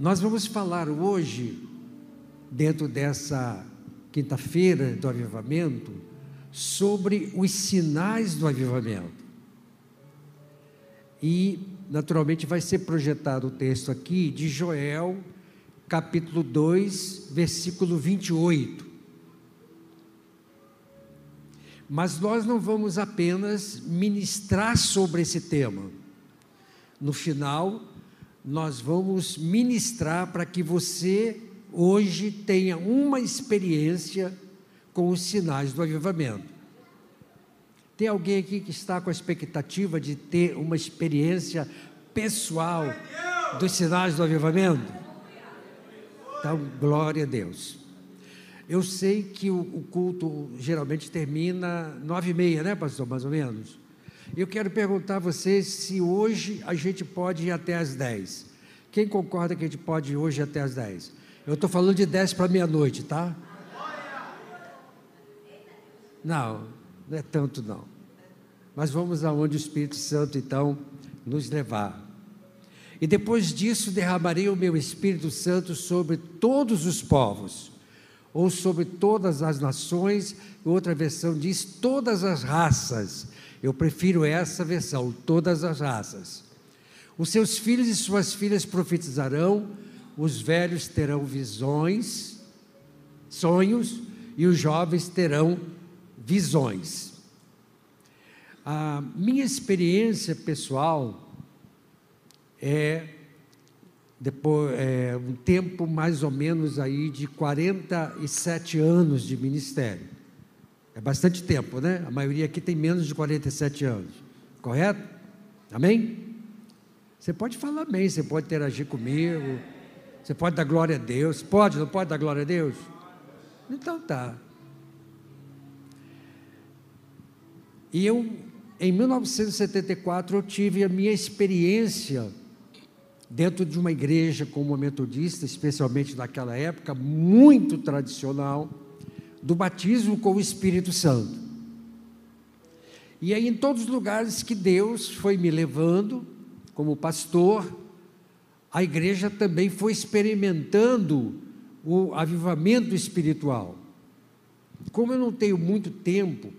Nós vamos falar hoje, dentro dessa quinta-feira do avivamento, sobre os sinais do avivamento. E, naturalmente, vai ser projetado o texto aqui de Joel, capítulo 2, versículo 28. Mas nós não vamos apenas ministrar sobre esse tema. No final, nós vamos ministrar para que você hoje tenha uma experiência com os sinais do avivamento. Tem alguém aqui que está com a expectativa de ter uma experiência pessoal dos sinais do avivamento? Então, glória a Deus. Eu sei que o, culto geralmente termina nove e meia, né, pastor? Mais ou menos. Eu quero perguntar a vocês se hoje a gente pode ir até as dez. Quem concorda que a gente pode ir hoje até as dez? Eu estou falando de dez para meia-noite, tá? Não, não é tanto não. Mas vamos aonde o Espírito Santo então nos levar. E depois disso derramarei o meu Espírito Santo sobre todos os povos ou sobre todas as nações, outra versão diz todas as raças. Eu prefiro essa versão, todas as raças. Os seus filhos e suas filhas profetizarão, os velhos terão visões, sonhos, e os jovens terão visões. A minha experiência pessoal é depois é, um tempo mais ou menos aí de 47 anos de ministério. É bastante tempo, né? A maioria aqui tem menos de 47 anos, correto? Amém? Você pode falar amém, você pode interagir comigo, você pode dar glória a Deus, pode, não pode dar glória a Deus? Então tá. E eu, em 1974, eu tive a minha experiência dentro de uma igreja como metodista, especialmente naquela época, muito tradicional, do batismo com o Espírito Santo. E aí, em todos os lugares que Deus foi me levando, como pastor, a igreja também foi experimentando o avivamento espiritual. Como eu não tenho muito tempo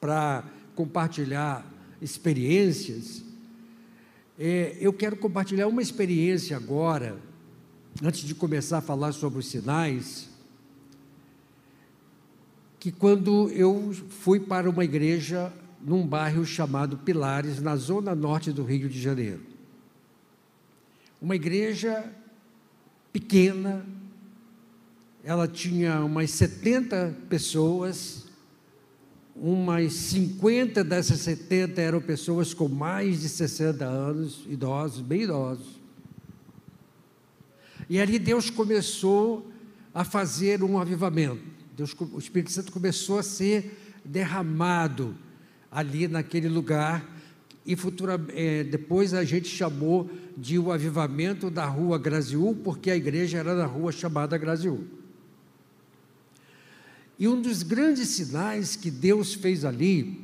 para compartilhar experiências, é, eu quero compartilhar uma experiência agora, antes de começar a falar sobre os sinais, que quando eu fui para uma igreja num bairro chamado Pilares, na zona norte do Rio de Janeiro. Uma igreja pequena, ela tinha umas 70 pessoas, umas 50 dessas 70 eram pessoas com mais de 60 anos, idosos, bem idosos. E ali Deus começou a fazer um avivamento. Deus, o Espírito Santo começou a ser derramado ali naquele lugar e futura, é, depois a gente chamou de o avivamento da rua Graziú, porque a igreja era na rua chamada Graziú. E um dos grandes sinais que Deus fez ali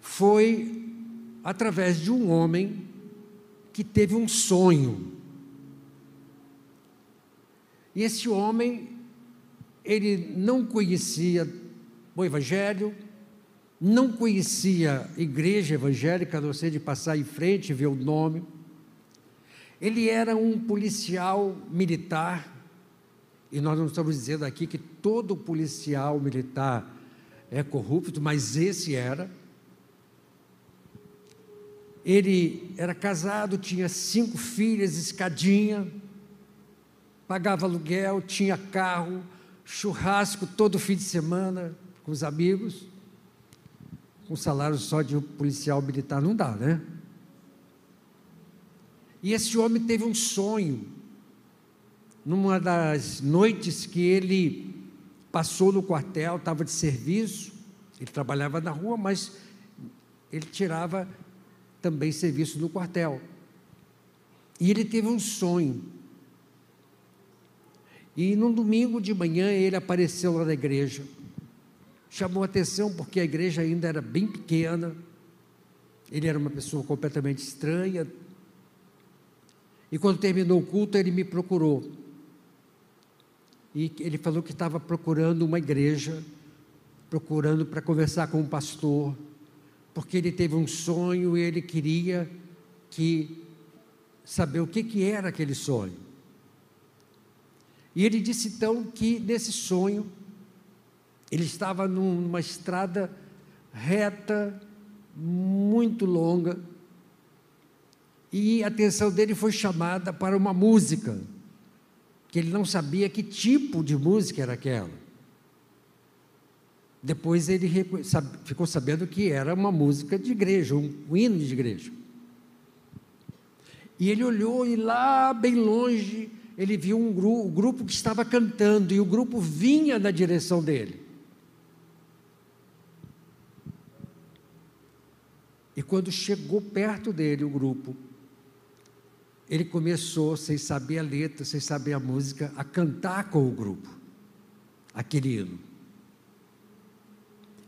foi através de um homem que teve um sonho. E esse homem, ele não conhecia o Evangelho, não conhecia igreja evangélica, a não ser de passar em frente e ver o nome. Ele era um policial militar e nós não estamos dizendo aqui que todo policial militar é corrupto, mas esse era. Ele era casado, tinha cinco filhas, escadinha, pagava aluguel, tinha carro, churrasco todo fim de semana com os amigos. Com salário só de um policial militar não dá, né? E esse homem teve um sonho numa das noites que ele passou no quartel, estava de serviço, ele trabalhava na rua, mas ele tirava também serviço no quartel. E ele teve um sonho. E num domingo de manhã ele apareceu lá na igreja. Chamou atenção porque a igreja ainda era bem pequena. Ele era uma pessoa completamente estranha. E quando terminou o culto, ele me procurou. E ele falou que estava procurando uma igreja, procurando para conversar com um pastor, porque ele teve um sonho e ele queria que saber o que, que era aquele sonho. E ele disse então que nesse sonho ele estava numa estrada reta, muito longa, e a atenção dele foi chamada para uma música, que ele não sabia que tipo de música era aquela. Depois ele ficou sabendo que era uma música de igreja, um hino de igreja. E ele olhou e lá bem longe ele viu um um grupo que estava cantando e o grupo vinha na direção dele. E quando chegou perto dele o grupo, ele começou, sem saber a letra, sem saber a música, a cantar com o grupo, aquele hino.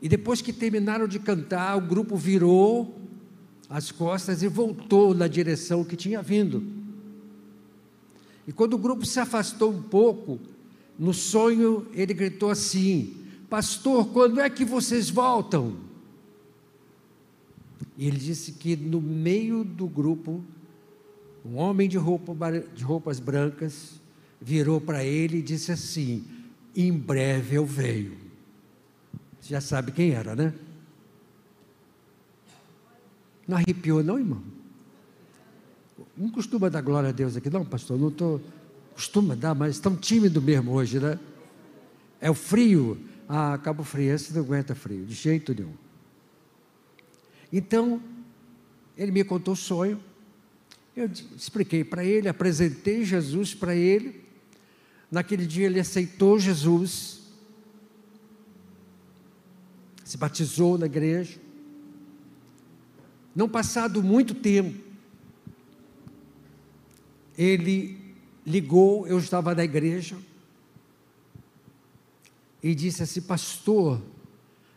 E depois que terminaram de cantar, o grupo virou as costas e voltou na direção que tinha vindo. E quando o grupo se afastou um pouco, no sonho ele gritou assim: Pastor, quando é que vocês voltam? E ele disse que no meio do grupo, um homem de, roupa, de roupas brancas virou para ele e disse assim: Em breve eu venho. Você já sabe quem era, né? Não arrepiou, não, irmão? Não costuma dar glória a Deus aqui, não, pastor? Não estou. Costuma dar, mas tão tímido mesmo hoje, né? É o frio. Ah, Cabo Friense não aguenta frio, de jeito nenhum. Então, ele me contou o sonho, eu expliquei para ele, apresentei Jesus para ele. Naquele dia ele aceitou Jesus, se batizou na igreja. Não passado muito tempo, ele ligou, eu estava na igreja, e disse assim: Pastor,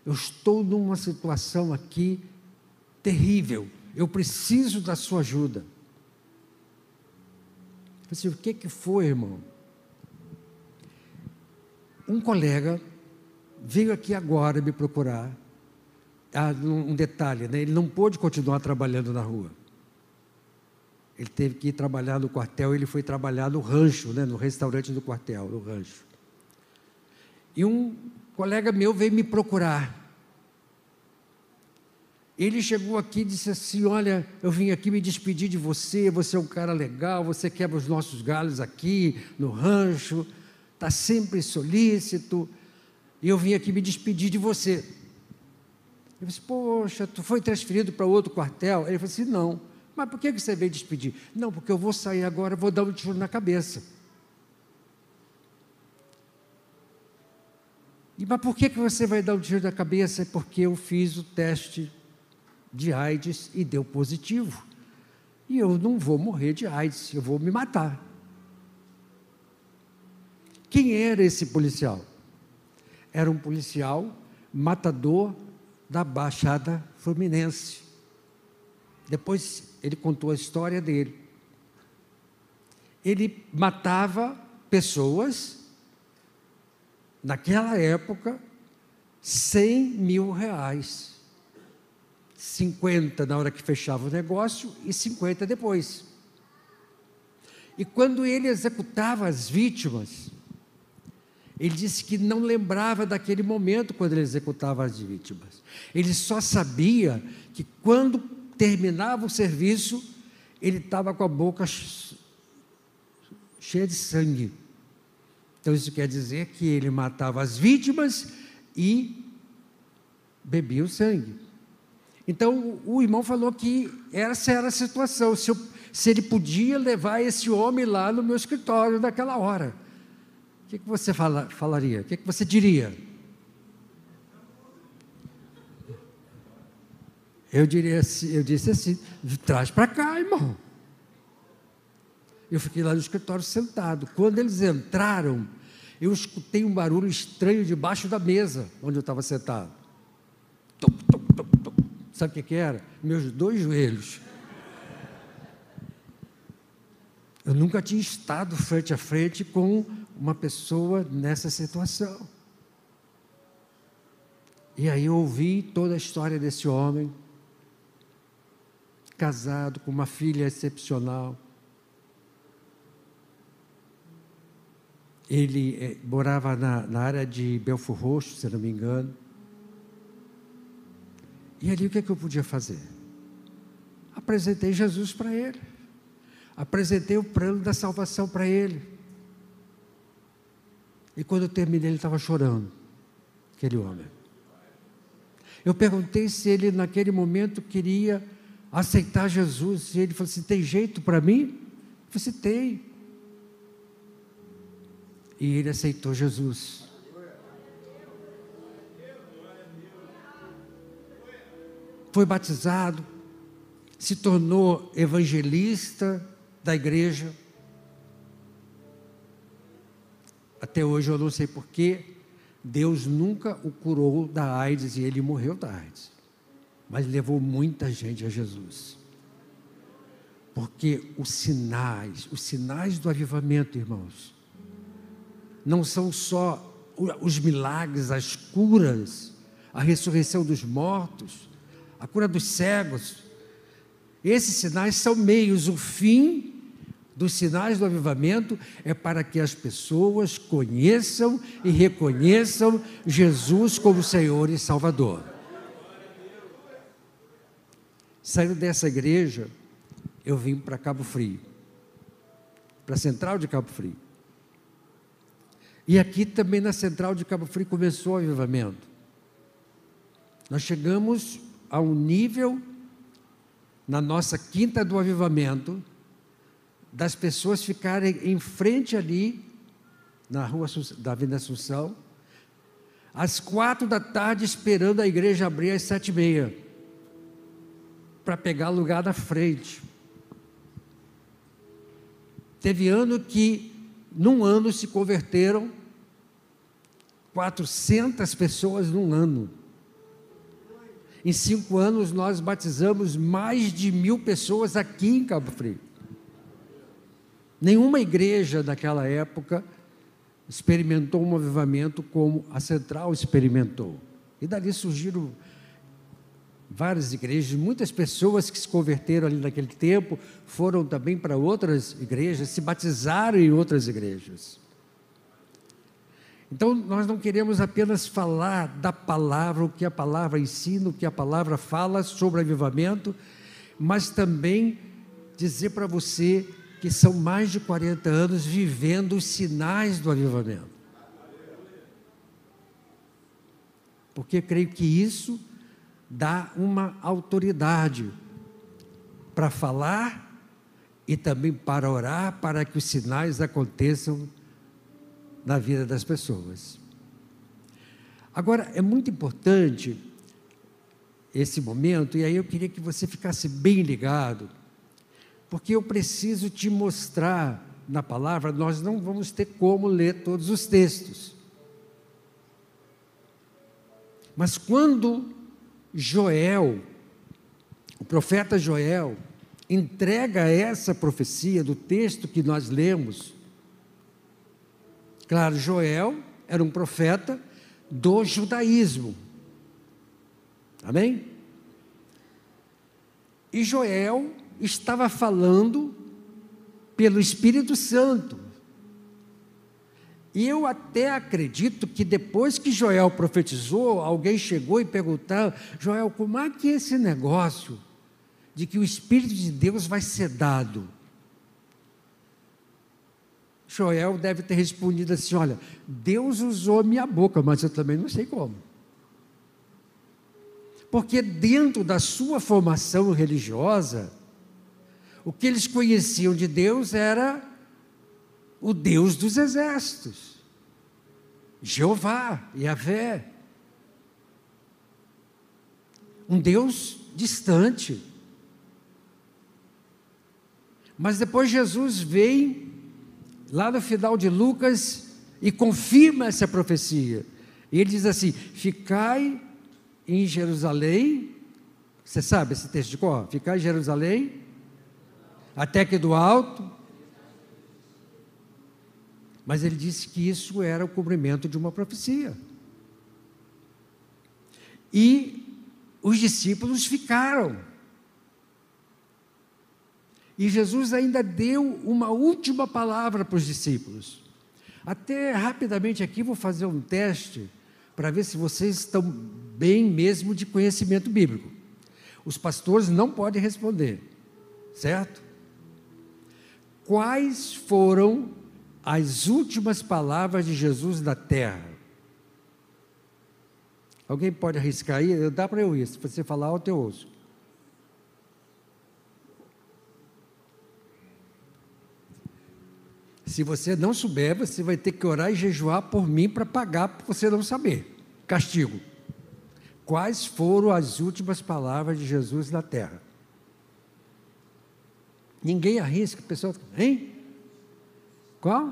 eu estou numa situação aqui terrível. Eu preciso da sua ajuda. Eu disse, o que, que foi, irmão? Um colega veio aqui agora me procurar. Ah, um detalhe, né? ele não pôde continuar trabalhando na rua. Ele teve que ir trabalhar no quartel, ele foi trabalhar no rancho, né? no restaurante do quartel, no rancho. E um colega meu veio me procurar. Ele chegou aqui e disse assim: Olha, eu vim aqui me despedir de você, você é um cara legal, você quebra os nossos galhos aqui no rancho, está sempre solícito, e eu vim aqui me despedir de você. Eu disse: Poxa, tu foi transferido para outro quartel? Ele falou assim: Não, mas por que você veio despedir? Não, porque eu vou sair agora, vou dar um tiro na cabeça. E, mas por que, que você vai dar um tiro na cabeça? É porque eu fiz o teste de AIDS e deu positivo. E eu não vou morrer de AIDS, eu vou me matar. Quem era esse policial? Era um policial matador da Baixada Fluminense. Depois ele contou a história dele. Ele matava pessoas, naquela época, 100 mil reais. 50 na hora que fechava o negócio e 50 depois. E quando ele executava as vítimas, ele disse que não lembrava daquele momento quando ele executava as vítimas. Ele só sabia que quando terminava o serviço, ele estava com a boca cheia de sangue. Então isso quer dizer que ele matava as vítimas e bebia o sangue. Então o irmão falou que essa era a situação, se, eu, se ele podia levar esse homem lá no meu escritório naquela hora. O que, que você fala, falaria? O que, que você diria? Eu, diria assim, eu disse assim: traz para cá, irmão. Eu fiquei lá no escritório sentado. Quando eles entraram, eu escutei um barulho estranho debaixo da mesa onde eu estava sentado. Tum, tum, Sabe o que, que era? Meus dois joelhos. Eu nunca tinha estado frente a frente com uma pessoa nessa situação. E aí eu ouvi toda a história desse homem, casado, com uma filha excepcional. Ele eh, morava na, na, área de Belfor Roxo, se não me engano. E ali o que, é que eu podia fazer? Apresentei Jesus para ele. Apresentei o plano da salvação para ele. E quando eu terminei, ele estava chorando, aquele homem. Eu perguntei se ele, naquele momento, queria aceitar Jesus. E ele falou assim: tem jeito para mim? Eu falei assim: tem. E ele aceitou Jesus. Foi batizado, se tornou evangelista da igreja. Até hoje eu não sei porquê, Deus nunca o curou da AIDS e ele morreu da AIDS. Mas levou muita gente a Jesus. Porque os sinais, os sinais do avivamento, irmãos, não são só os milagres, as curas, a ressurreição dos mortos, a cura dos cegos. Esses sinais são meios, o fim dos sinais do avivamento é para que as pessoas conheçam e reconheçam Jesus como Senhor e Salvador. Saindo dessa igreja, eu vim para Cabo Frio, para a central de Cabo Frio. E aqui também na central de Cabo Frio começou o avivamento. Nós chegamos a um nível na nossa quinta do avivamento das pessoas ficarem em frente ali na rua da Avenida Assunção, às quatro da tarde esperando a igreja abrir às sete e meia para pegar lugar na frente. Teve ano que num ano se converteram 400 pessoas num ano. Em cinco anos nós batizamos mais de mil pessoas aqui em Cabo Frio. Nenhuma igreja daquela época experimentou um avivamento como a Central experimentou. E dali surgiram várias igrejas, muitas pessoas que se converteram ali naquele tempo foram também para outras igrejas, se batizaram em outras igrejas. Então, nós não queremos apenas falar da palavra, o que a palavra ensina, o que a palavra fala sobre avivamento, mas também dizer para você que são mais de 40 anos vivendo os sinais do avivamento. Porque creio que isso dá uma autoridade para falar e também para orar para que os sinais aconteçam na vida das pessoas. Agora, é muito importante esse momento, e aí eu queria que você ficasse bem ligado porque eu preciso te mostrar na palavra, nós não vamos ter como ler todos os textos. Mas quando Joel, o profeta Joel, entrega essa profecia do texto que nós lemos, claro, Joel era um profeta do judaísmo. Amém? E Joel estava falando pelo Espírito Santo. E eu até acredito que depois que Joel profetizou, alguém chegou e perguntou: Joel, como é que é esse negócio de que o Espírito de Deus vai ser dado? Joel deve ter respondido assim: Olha, Deus usou minha boca, mas eu também não sei como. Porque dentro da sua formação religiosa, o que eles conheciam de Deus era o Deus dos exércitos, Jeová, Yahvé. Um Deus distante. Mas depois Jesus vem, lá no final de Lucas, e confirma essa profecia. E ele diz assim: Ficai em Jerusalém. Você sabe esse texto de cor? Ficai em Jerusalém até que do alto Mas ele disse que isso era o cumprimento de uma profecia. E os discípulos ficaram. E Jesus ainda deu uma última palavra para os discípulos. Até rapidamente aqui vou fazer um teste para ver se vocês estão bem mesmo de conhecimento bíblico. Os pastores não podem responder, certo? Quais foram as últimas palavras de Jesus na terra? Alguém pode arriscar aí? Dá para eu ir. Se você falar alto, eu ouço. Se você não souber, você vai ter que orar e jejuar por mim para pagar por você não saber. Castigo. Quais foram as últimas palavras de Jesus na terra? Ninguém arrisca, pessoal, hein? Qual?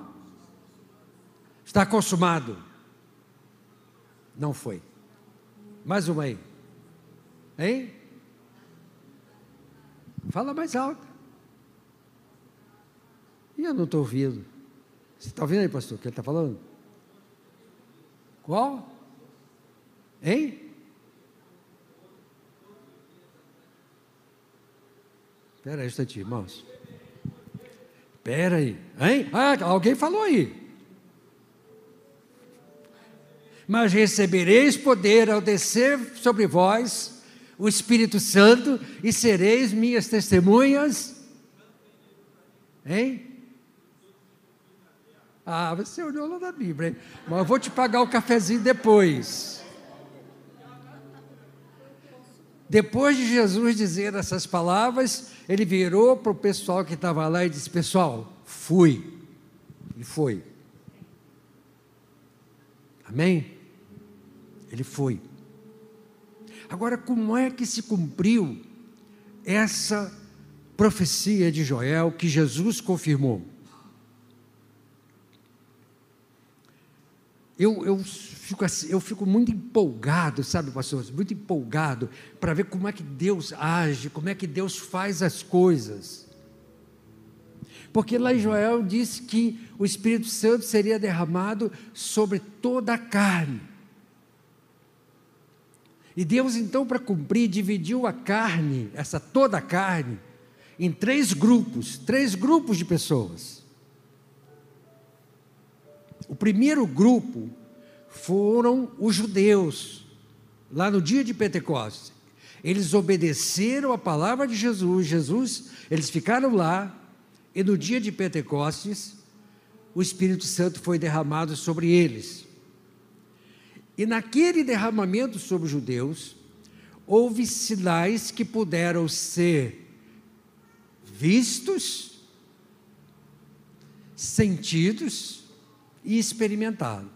Está consumado. Não foi. Mais uma aí. Hein? Fala mais alto. E eu não estou ouvindo. Você está ouvindo aí, pastor, o que ele está falando? Qual? Hein? Espera aí um instantinho, irmãos. Espera aí. Hein? Ah, alguém falou aí. Mas recebereis poder ao descer sobre vós o Espírito Santo e sereis minhas testemunhas. Hein? Ah, você olhou lá na Bíblia, hein? mas eu vou te pagar o cafezinho depois. Depois de Jesus dizer essas palavras, ele virou para o pessoal que estava lá e disse: Pessoal, fui. E foi. Amém? Ele foi. Agora, como é que se cumpriu essa profecia de Joel que Jesus confirmou? Eu, eu, fico assim, eu fico muito empolgado, sabe, pastor? Muito empolgado para ver como é que Deus age, como é que Deus faz as coisas. Porque lá em Joel disse que o Espírito Santo seria derramado sobre toda a carne. E Deus, então, para cumprir, dividiu a carne, essa toda a carne, em três grupos três grupos de pessoas. O primeiro grupo foram os judeus, lá no dia de Pentecostes. Eles obedeceram a palavra de Jesus, Jesus, eles ficaram lá, e no dia de Pentecostes, o Espírito Santo foi derramado sobre eles. E naquele derramamento sobre os judeus, houve sinais que puderam ser vistos, sentidos e experimentado.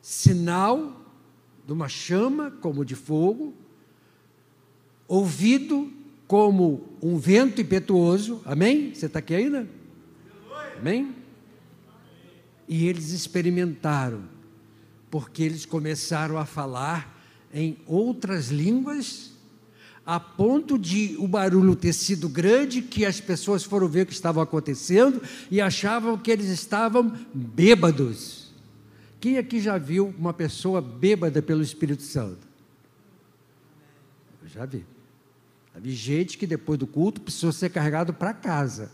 Sinal de uma chama como de fogo, ouvido como um vento impetuoso, amém? Você está aqui ainda? Amém? E eles experimentaram, porque eles começaram a falar em outras línguas a ponto de o barulho ter sido grande, que as pessoas foram ver o que estava acontecendo e achavam que eles estavam bêbados. Quem aqui já viu uma pessoa bêbada pelo Espírito Santo? Eu já vi. Já vi gente que depois do culto precisou ser carregado para casa,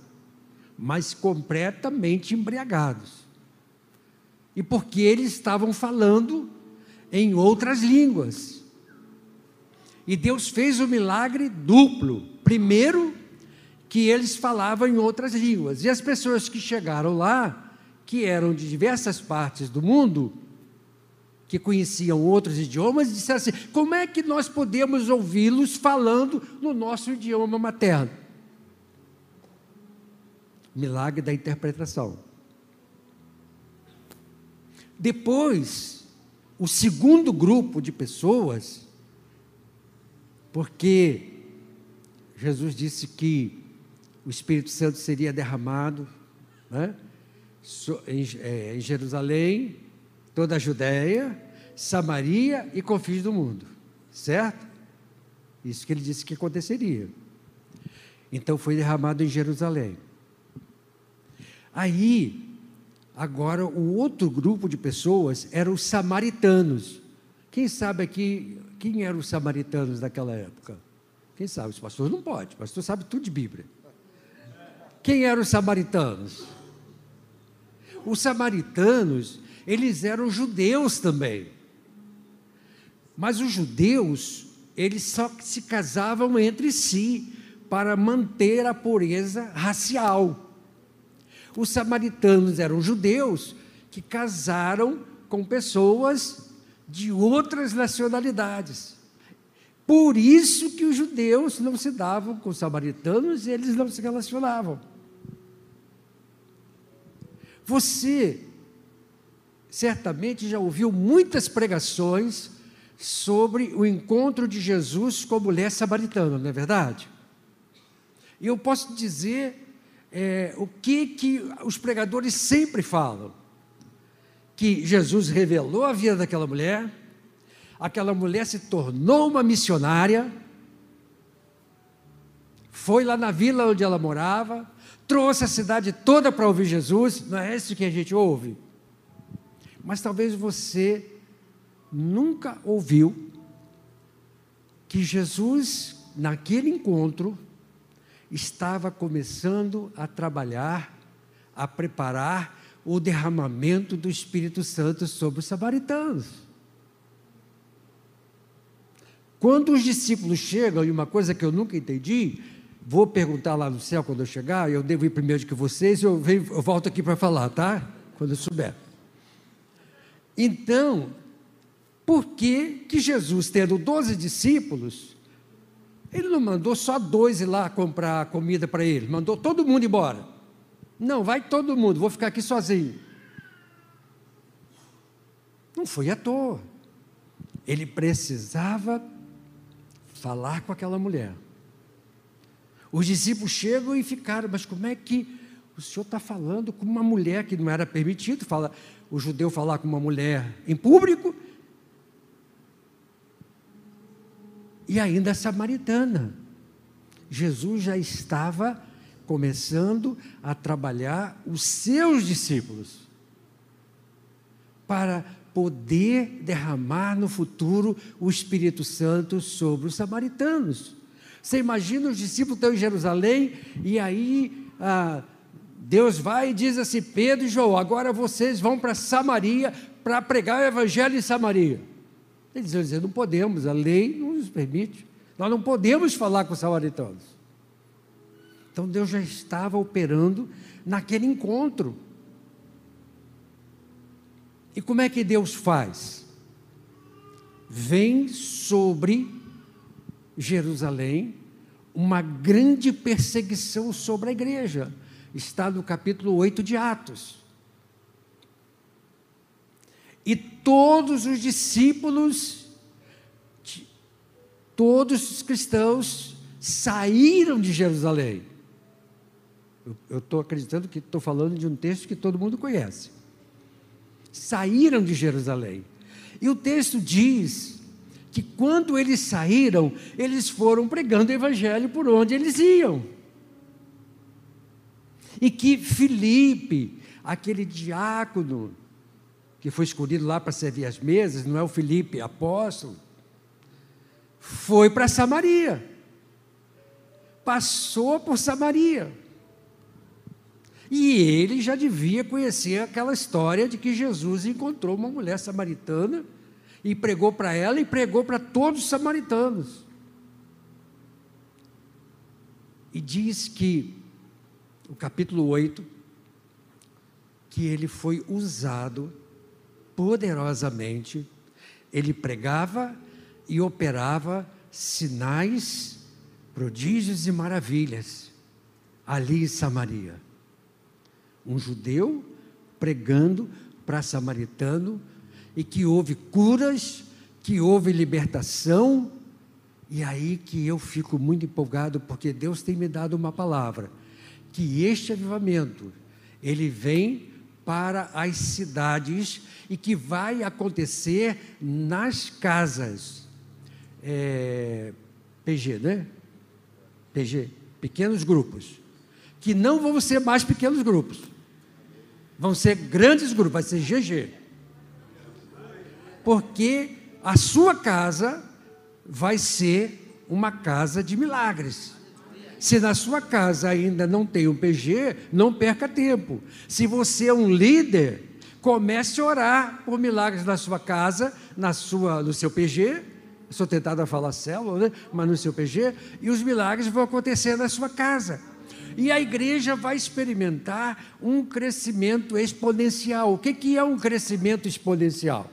mas completamente embriagados. E porque eles estavam falando em outras línguas. E Deus fez o milagre duplo. Primeiro, que eles falavam em outras línguas. E as pessoas que chegaram lá, que eram de diversas partes do mundo, que conheciam outros idiomas, disseram assim: como é que nós podemos ouvi-los falando no nosso idioma materno? Milagre da interpretação. Depois, o segundo grupo de pessoas porque Jesus disse que o Espírito Santo seria derramado né, é, em, Jerusalém, toda a Judéia, Samaria e confins do mundo, certo? Isso que ele disse que aconteceria. Então foi derramado em Jerusalém. Aí, Agora, o outro grupo de pessoas eram os samaritanos. Quem sabe aqui quem eram os samaritanos daquela época? Quem sabe? Os pastores não pode, o pastor sabe tudo de Bíblia. Quem eram os samaritanos? Os samaritanos, eles eram judeus também. Mas os judeus, eles só se casavam entre si para manter a pureza racial. Os samaritanos eram judeus que casaram com pessoas de outras nacionalidades. Por isso que os judeus não se davam com os samaritanos e eles não se relacionavam. Você certamente já ouviu muitas pregações sobre o encontro de Jesus com a mulher samaritana, não é verdade? E eu posso dizer é, o que, que os pregadores sempre falam: que Jesus revelou a vida daquela mulher, aquela mulher se tornou uma missionária, foi lá na vila onde ela morava, trouxe a cidade toda para ouvir Jesus, não é isso que a gente ouve? Mas talvez você nunca ouviu que Jesus, naquele encontro, estava começando a trabalhar, a preparar o derramamento do Espírito Santo sobre os samaritanos. Quando os discípulos chegam, e uma coisa que eu nunca entendi, vou perguntar lá no céu quando eu chegar, eu devo ir primeiro que vocês, eu, venho, eu volto aqui para falar, tá? Quando eu souber. Então, por que, que Jesus, tendo 12 discípulos, ele não mandou só dois ir lá comprar comida para ele, mandou todo mundo embora. Não, vai todo mundo, vou ficar aqui sozinho. Não foi à toa. Ele precisava falar com aquela mulher. Os discípulos chegam e ficaram, mas como é que o senhor está falando com uma mulher que não era permitido fala, o judeu falar com uma mulher em público e ainda samaritana. Jesus já estava começando a trabalhar os seus discípulos para poder derramar no futuro o Espírito Santo sobre os samaritanos. Você imagina os discípulos estão em Jerusalém e aí ah, Deus vai e diz assim: Pedro e João, agora vocês vão para Samaria para pregar o Evangelho em Samaria. Eles dizer, não podemos, a lei não nos permite. Nós não podemos falar com os samaritanos. Então Deus já estava operando naquele encontro. E como é que Deus faz? Vem sobre Jerusalém uma grande perseguição sobre a igreja. Está no capítulo 8 de Atos. E todos os discípulos, todos os cristãos saíram de Jerusalém. Eu estou acreditando que estou falando de um texto que todo mundo conhece. Saíram de Jerusalém. E o texto diz que quando eles saíram, eles foram pregando o evangelho por onde eles iam. E que Filipe, aquele diácono, que foi escolhido lá para servir as mesas, não é o Felipe, apóstolo, foi para Samaria. Passou por Samaria. E ele já devia conhecer aquela história de que Jesus encontrou uma mulher samaritana e pregou para ela e pregou para todos os samaritanos. E diz que, o capítulo 8, que ele foi usado poderosamente, ele pregava e operava sinais, prodígios e maravilhas ali em Samaria. Um judeu pregando para samaritano e que houve curas, que houve libertação, e aí que eu fico muito empolgado porque Deus tem me dado uma palavra, que este avivamento ele vem para as cidades e que vai acontecer nas casas. É, PG, né? PG, pequenos grupos. Que não vão ser mais pequenos grupos. Vão ser grandes grupos, vai ser GG. Porque a sua casa vai ser uma casa de milagres. Se na sua casa ainda não tem um PG, não perca tempo. Se você é um líder, comece a orar por milagres na sua casa, na sua, no seu PG. Sou tentado a falar célula, né? mas no seu PG, e os milagres vão acontecer na sua casa. E a igreja vai experimentar um crescimento exponencial. O que, que é um crescimento exponencial?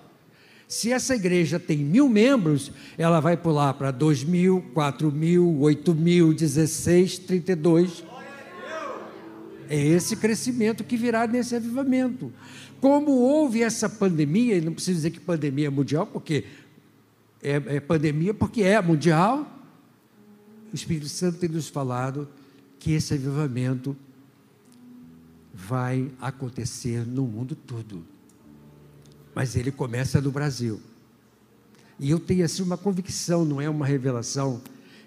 Se essa igreja tem mil membros, ela vai pular para dois mil, quatro mil, oito mil, dezesseis, trinta e dois. É esse crescimento que virá nesse avivamento. Como houve essa pandemia, e não preciso dizer que pandemia é mundial, porque é, é pandemia, porque é mundial, o Espírito Santo tem nos falado que esse avivamento vai acontecer no mundo todo. Mas ele começa no Brasil. E eu tenho assim uma convicção, não é uma revelação,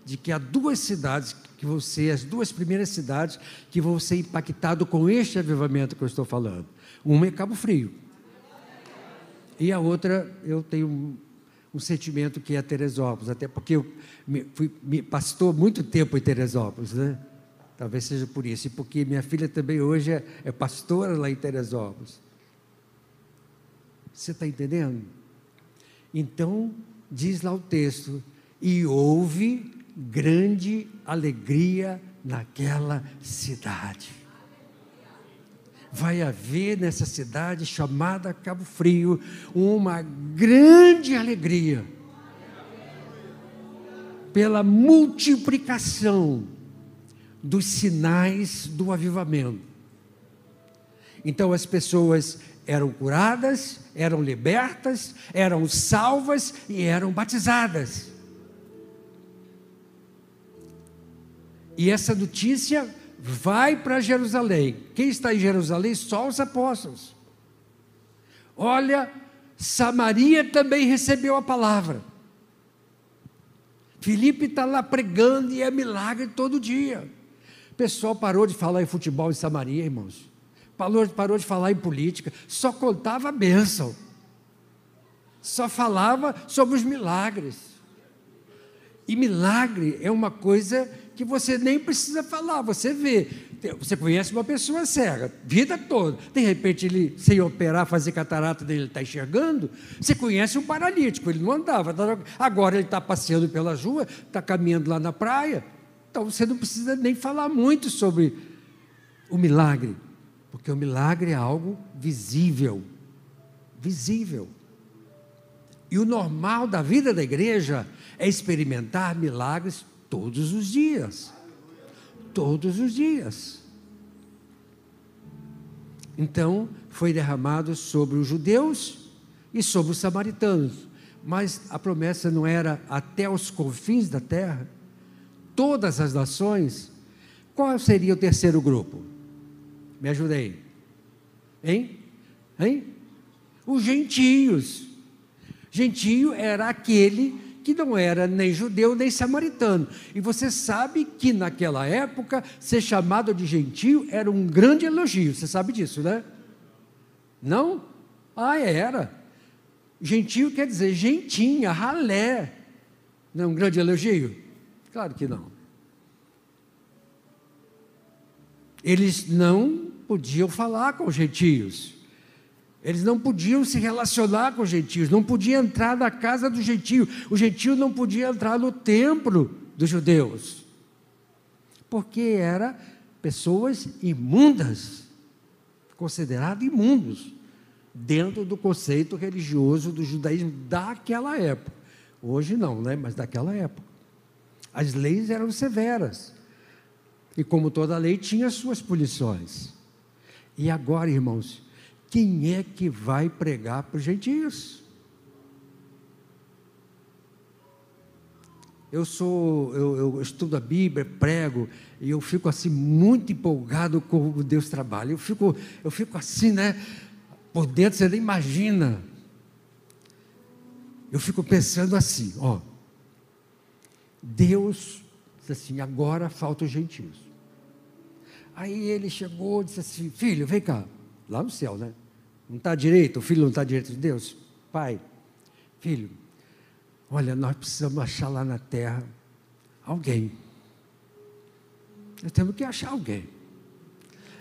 de que há duas cidades que ser as duas primeiras cidades que vão ser impactado com este avivamento que eu estou falando. Uma é Cabo Frio. E a outra, eu tenho um, um sentimento que é Teresópolis, até porque eu me, fui me pastor muito tempo em Teresópolis, né? Talvez seja por isso, e porque minha filha também hoje é, é pastora lá em Teresópolis. Você está entendendo? Então, diz lá o texto: e houve grande alegria naquela cidade. Vai haver nessa cidade chamada Cabo Frio uma grande alegria pela multiplicação dos sinais do avivamento. Então as pessoas eram curadas, eram libertas, eram salvas e eram batizadas. E essa notícia vai para Jerusalém. Quem está em Jerusalém? Só os apóstolos. Olha, Samaria também recebeu a palavra. Filipe está lá pregando e é milagre todo dia. O pessoal parou de falar em futebol em Samaria, irmãos. Parou, de falar em política. Só contava a bênção. Só falava sobre os milagres. E milagre é uma coisa que você nem precisa falar, você vê. Você conhece uma pessoa cega, vida toda. De repente, ele, sem operar, fazer catarata dele, está enxergando. Você conhece um paralítico, ele não andava. Agora ele está passeando pela rua, está caminhando lá na praia. Então você não precisa nem falar muito sobre o milagre, porque o milagre é algo visível. Visível. E o normal da vida da igreja é experimentar milagres todos os dias. Todos os dias. Então, foi derramado sobre os judeus e sobre os samaritanos. Mas a promessa não era até os confins da terra? Todas as nações, qual seria o terceiro grupo? Me ajudei. Hein? Hein? Os gentios. Gentio era aquele que não era nem judeu nem samaritano. E você sabe que naquela época ser chamado de gentio era um grande elogio. Você sabe disso, né? Não? Ah, era. Gentio quer dizer gentinha, ralé. Não é um grande elogio? Claro que não. Eles não podiam falar com os gentios. Eles não podiam se relacionar com os gentios, não podiam entrar na casa do gentio. O gentio não podia entrar no templo dos judeus. Porque eram pessoas imundas, considerados imundos, dentro do conceito religioso do judaísmo daquela época. Hoje não, né? mas daquela época. As leis eram severas. E como toda lei, tinha suas punições. E agora, irmãos, quem é que vai pregar para os gentios? Eu sou, eu, eu, estudo a Bíblia, prego, e eu fico assim muito empolgado com o Deus trabalha. Eu fico, eu fico assim, né? Por dentro você nem imagina. Eu fico pensando assim, ó. Deus disse assim: agora falta os gentios. Aí ele chegou e disse assim: Filho, vem cá. lá no céu, né? Não está direito, o filho não está direito de Deus? Pai, filho, olha, nós precisamos achar lá na terra alguém. Nós temos que achar alguém.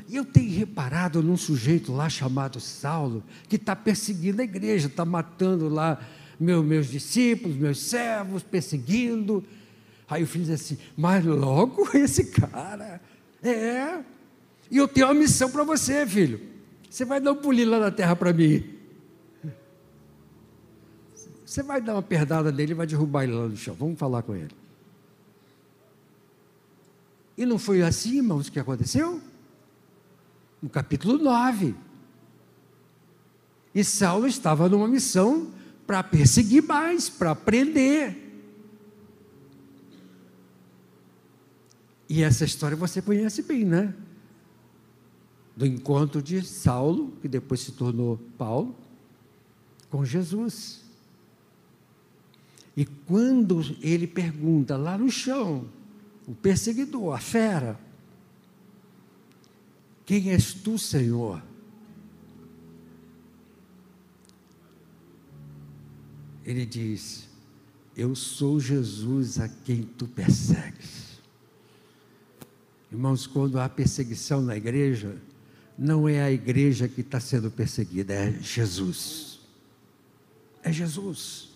E eu tenho reparado num sujeito lá chamado Saulo, que está perseguindo a igreja, está matando lá meus, meus discípulos, meus servos, perseguindo. Aí o filho diz assim: Mas logo esse cara, é. E eu tenho uma missão para você, filho. Você vai dar um pulinho lá na terra para mim. Você vai dar uma perdada nele e vai derrubar ele lá no chão. Vamos falar com ele. E não foi assim, irmãos, que aconteceu? No capítulo 9. E Saulo estava numa missão para perseguir mais, para prender. E essa história você conhece bem, né? Do encontro de Saulo, que depois se tornou Paulo, com Jesus. E quando ele pergunta lá no chão, o perseguidor, a fera, quem és tu, Senhor? Ele diz: Eu sou Jesus a quem tu persegues. Irmãos, quando há perseguição na igreja, não é a igreja que está sendo perseguida, é Jesus. É Jesus.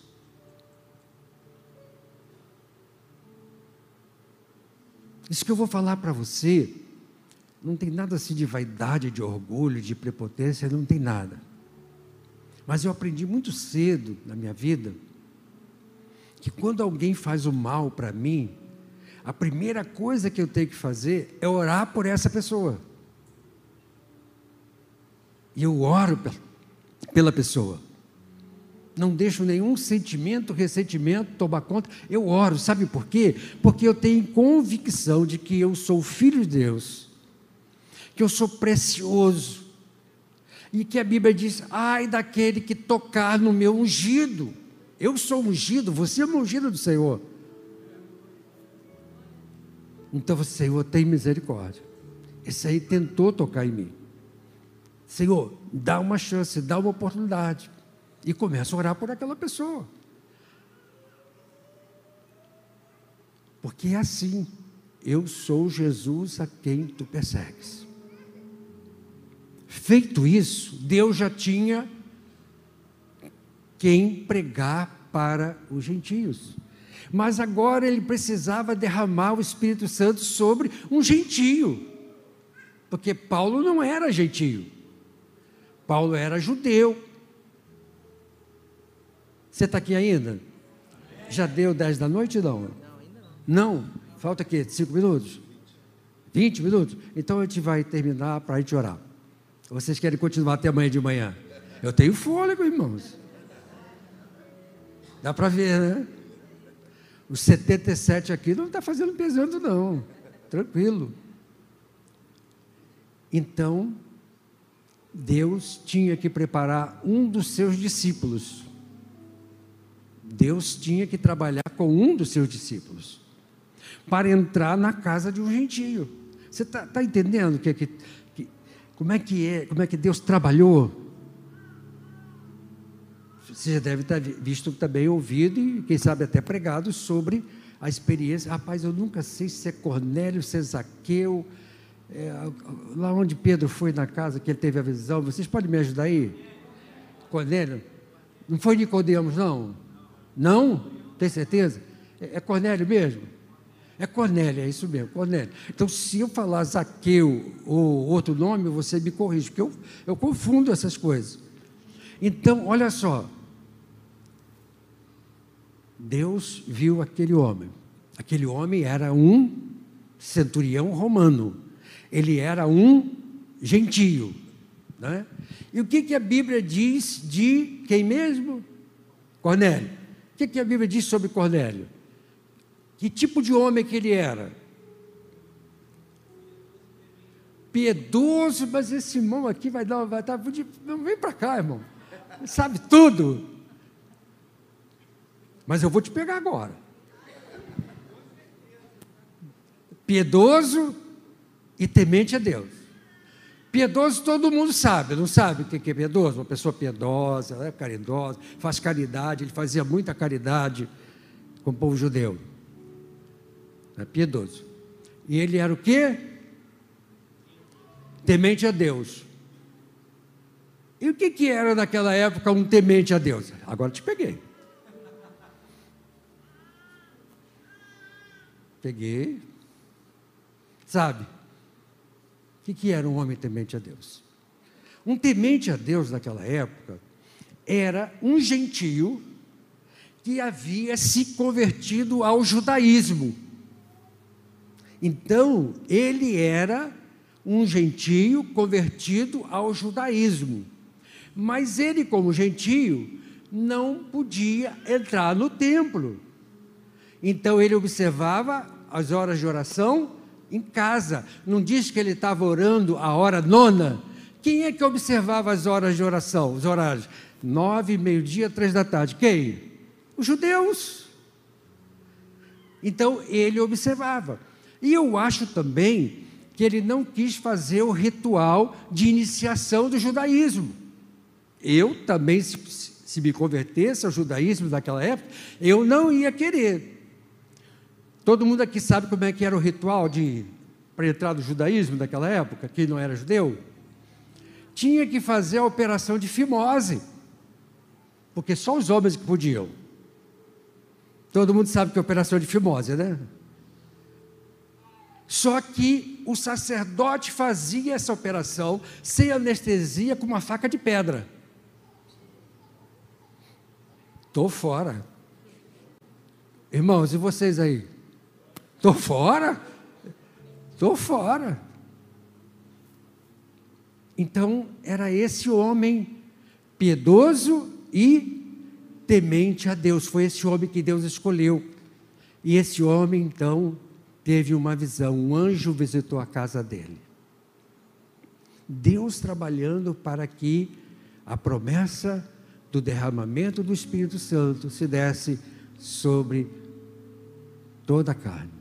Isso que eu vou falar para você, não tem nada assim de vaidade, de orgulho, de prepotência, não tem nada. Mas eu aprendi muito cedo na minha vida que quando alguém faz o mal para mim, a primeira coisa que eu tenho que fazer é orar por essa pessoa. E eu oro pela pessoa. Não deixo nenhum sentimento, ressentimento tomar conta. Eu oro, sabe por quê? Porque eu tenho convicção de que eu sou filho de Deus, que eu sou precioso, e que a Bíblia diz: ai daquele que tocar no meu ungido. Eu sou ungido, você é ungido do Senhor. Então, Senhor, tem misericórdia. Esse aí tentou tocar em mim. Senhor, dá uma chance, dá uma oportunidade. E começa a orar por aquela pessoa. Porque é assim. Eu sou Jesus a quem tu persegues. Feito isso, Deus já tinha quem pregar para os gentios. Mas agora ele precisava derramar o Espírito Santo sobre um gentio. Porque Paulo não era gentio. Paulo era judeu. Você está aqui ainda? Já deu 10 da noite não? Não, ainda não. Não? Falta aqui 5 minutos? 20 minutos? Então a gente vai terminar para a gente orar. Vocês querem continuar até amanhã de manhã? Eu tenho fôlego, irmãos. Dá para ver, né? Os 77 aqui não está fazendo pesando, não. Tranquilo. Então, Deus tinha que preparar um dos seus discípulos. Deus tinha que trabalhar com um dos seus discípulos para entrar na casa de um gentio. Você está tá entendendo que, que, que, como é que é, como é que Deus trabalhou? Você já deve ter visto também, ouvido e quem sabe até pregado sobre a experiência. Rapaz, eu nunca sei se é Cornélio, se é Zaqueu, é, lá onde Pedro foi na casa que ele teve a visão. Vocês podem me ajudar aí? Cornélio? Não foi Nicodemos, não? Não? Tem certeza? É, é Cornélio mesmo? É Cornélio, é isso mesmo, Cornélio. Então, se eu falar Zaqueu ou outro nome, você me corrige, porque eu, eu confundo essas coisas. Então, olha só, Deus viu aquele homem. Aquele homem era um centurião romano. Ele era um gentio. Né? E o que, que a Bíblia diz de quem mesmo? Cornélio. O que, que a Bíblia diz sobre Cornélio? Que tipo de homem que ele era? Piedoso, mas esse irmão aqui vai dar, vai dar, vem para cá, irmão. Sabe tudo mas eu vou te pegar agora. Piedoso e temente a Deus. Piedoso todo mundo sabe, não sabe o que é piedoso? Uma pessoa piedosa, é caridosa, faz caridade, ele fazia muita caridade com o povo judeu. É piedoso. E ele era o quê? Temente a Deus. E o que, que era naquela época um temente a Deus? Agora te peguei. Peguei. Sabe? O que, que era um homem temente a Deus? Um temente a Deus naquela época era um gentio que havia se convertido ao judaísmo. Então, ele era um gentio convertido ao judaísmo. Mas ele, como gentio, não podia entrar no templo. Então ele observava as horas de oração em casa. Não diz que ele estava orando a hora nona. Quem é que observava as horas de oração, os horários? Nove, meio-dia, três da tarde. Quem? Os judeus. Então ele observava. E eu acho também que ele não quis fazer o ritual de iniciação do judaísmo. Eu também, se, se me convertesse ao judaísmo daquela época, eu não ia querer. Todo mundo aqui sabe como é que era o ritual de para entrar no judaísmo daquela época, que não era judeu? Tinha que fazer a operação de fimose, porque só os homens que podiam. Todo mundo sabe que é operação de fimose, né? Só que o sacerdote fazia essa operação sem anestesia com uma faca de pedra. Estou fora. Irmãos, e vocês aí? Estou fora? Estou fora. Então, era esse homem piedoso e temente a Deus. Foi esse homem que Deus escolheu. E esse homem, então, teve uma visão. Um anjo visitou a casa dele. Deus trabalhando para que a promessa do derramamento do Espírito Santo se desse sobre toda a carne.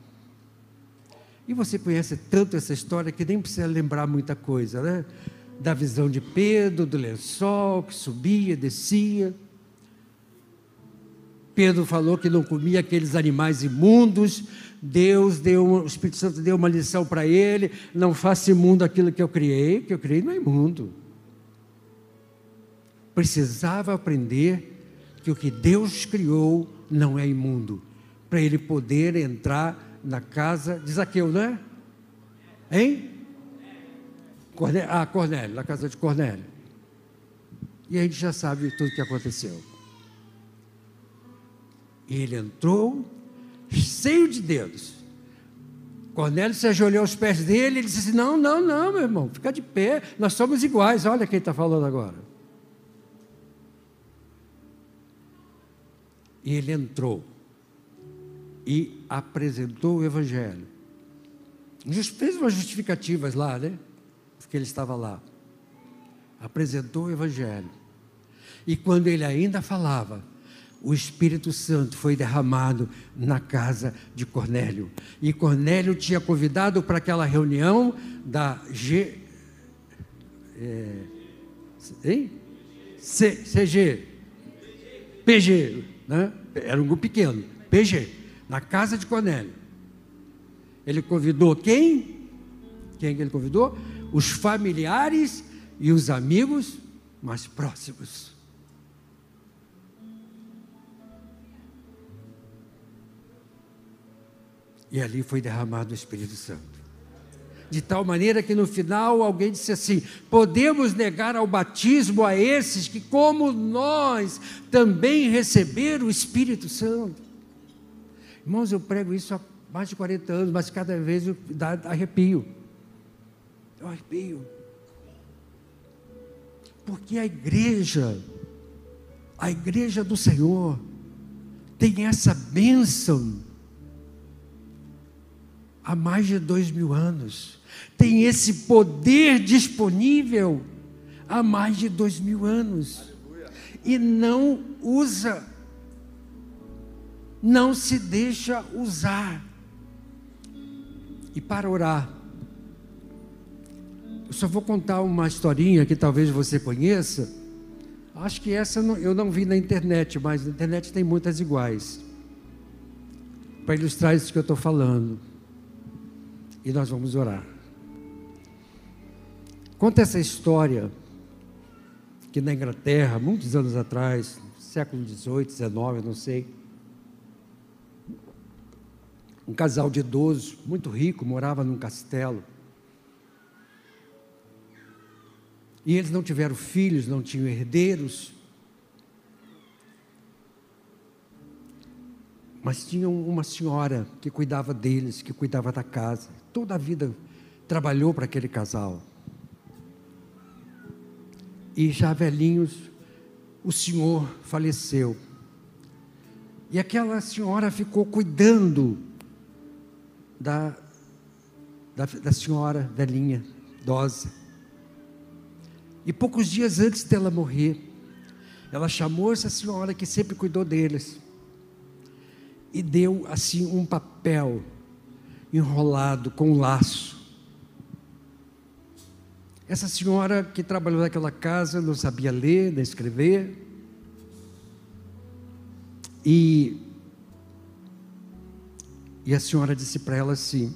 E você conhece tanto essa história que nem precisa lembrar muita coisa, né? Da visão de Pedro, do lençol que subia, descia. Pedro falou que não comia aqueles animais imundos. Deus deu, o Espírito Santo deu uma lição para ele: não faça imundo aquilo que eu criei, que eu criei não é imundo precisava aprender que o que Deus criou não é imundo, para ele poder entrar na casa de Zaqueu, não é? Hein? Cornélio, ah, Cornélio, na casa de Cornélio. E a gente já sabe tudo o que aconteceu. Ele entrou cheio de dedos. Cornélio se ajoelhou aos pés dele e disse: Não, não, não, meu irmão, fica de pé, nós somos iguais. Olha quem está falando agora. E ele entrou e apresentou o Evangelho. Fez umas justificativas lá, né? Porque ele estava lá. Apresentou o Evangelho. E quando ele ainda falava, o Espírito Santo foi derramado na casa de Cornélio. E Cornélio tinha convidado para aquela reunião da G. É, hein? C, CG. PG né? era um grupo pequeno, PG, na casa de Cornélio. Ele convidou quem? Quem que ele convidou? Os familiares e os amigos mais próximos. E ali foi derramado o Espírito Santo de tal maneira que no final alguém disse assim: podemos negar ao batismo a esses que, como nós, também receberam o Espírito Santo. Irmãos, eu prego isso há mais de 40 anos, mas cada vez eu dá arrepio. Eu arrepio. Porque a igreja, a igreja do Senhor, tem essa bênção há mais de dois mil anos tem esse poder disponível há mais de dois mil anos e não usa, não se deixa usar. E para orar, Eu só vou contar uma historinha que talvez você conheça. Acho que essa eu não vi na internet, mas na internet tem muitas iguais. Para ilustrar isso que eu estou falando. E nós vamos orar. Conta essa história que na Inglaterra, muitos anos atrás, século XVIII, XIX, não sei, um casal de idoso, muito rico, morava num castelo. E eles não tiveram filhos, não tinham herdeiros. Mas tinham uma senhora que cuidava deles, que cuidava da casa. Toda a vida trabalhou para aquele casal. E já velhinhos, o senhor faleceu. E aquela senhora ficou cuidando da, da, da senhora velhinha, idosa. E poucos dias antes dela morrer, ela chamou essa senhora que sempre cuidou deles e deu assim um papel enrolado com um laço. Essa senhora que trabalhou naquela casa não sabia ler nem escrever. E e a senhora disse para ela assim: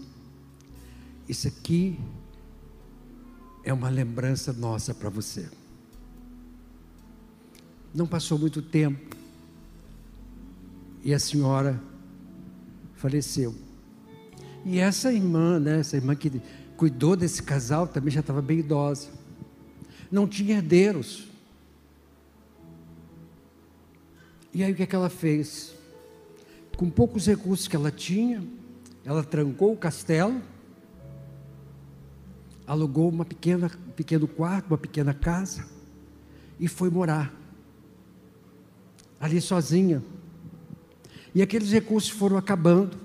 Isso aqui é uma lembrança nossa para você. Não passou muito tempo e a senhora faleceu. E essa irmã, né, essa irmã que cuidou desse casal, também já estava bem idosa. Não tinha herdeiros. E aí o que, é que ela fez? Com poucos recursos que ela tinha, ela trancou o castelo, alugou uma pequena, um pequeno quarto, uma pequena casa e foi morar ali sozinha. E aqueles recursos foram acabando.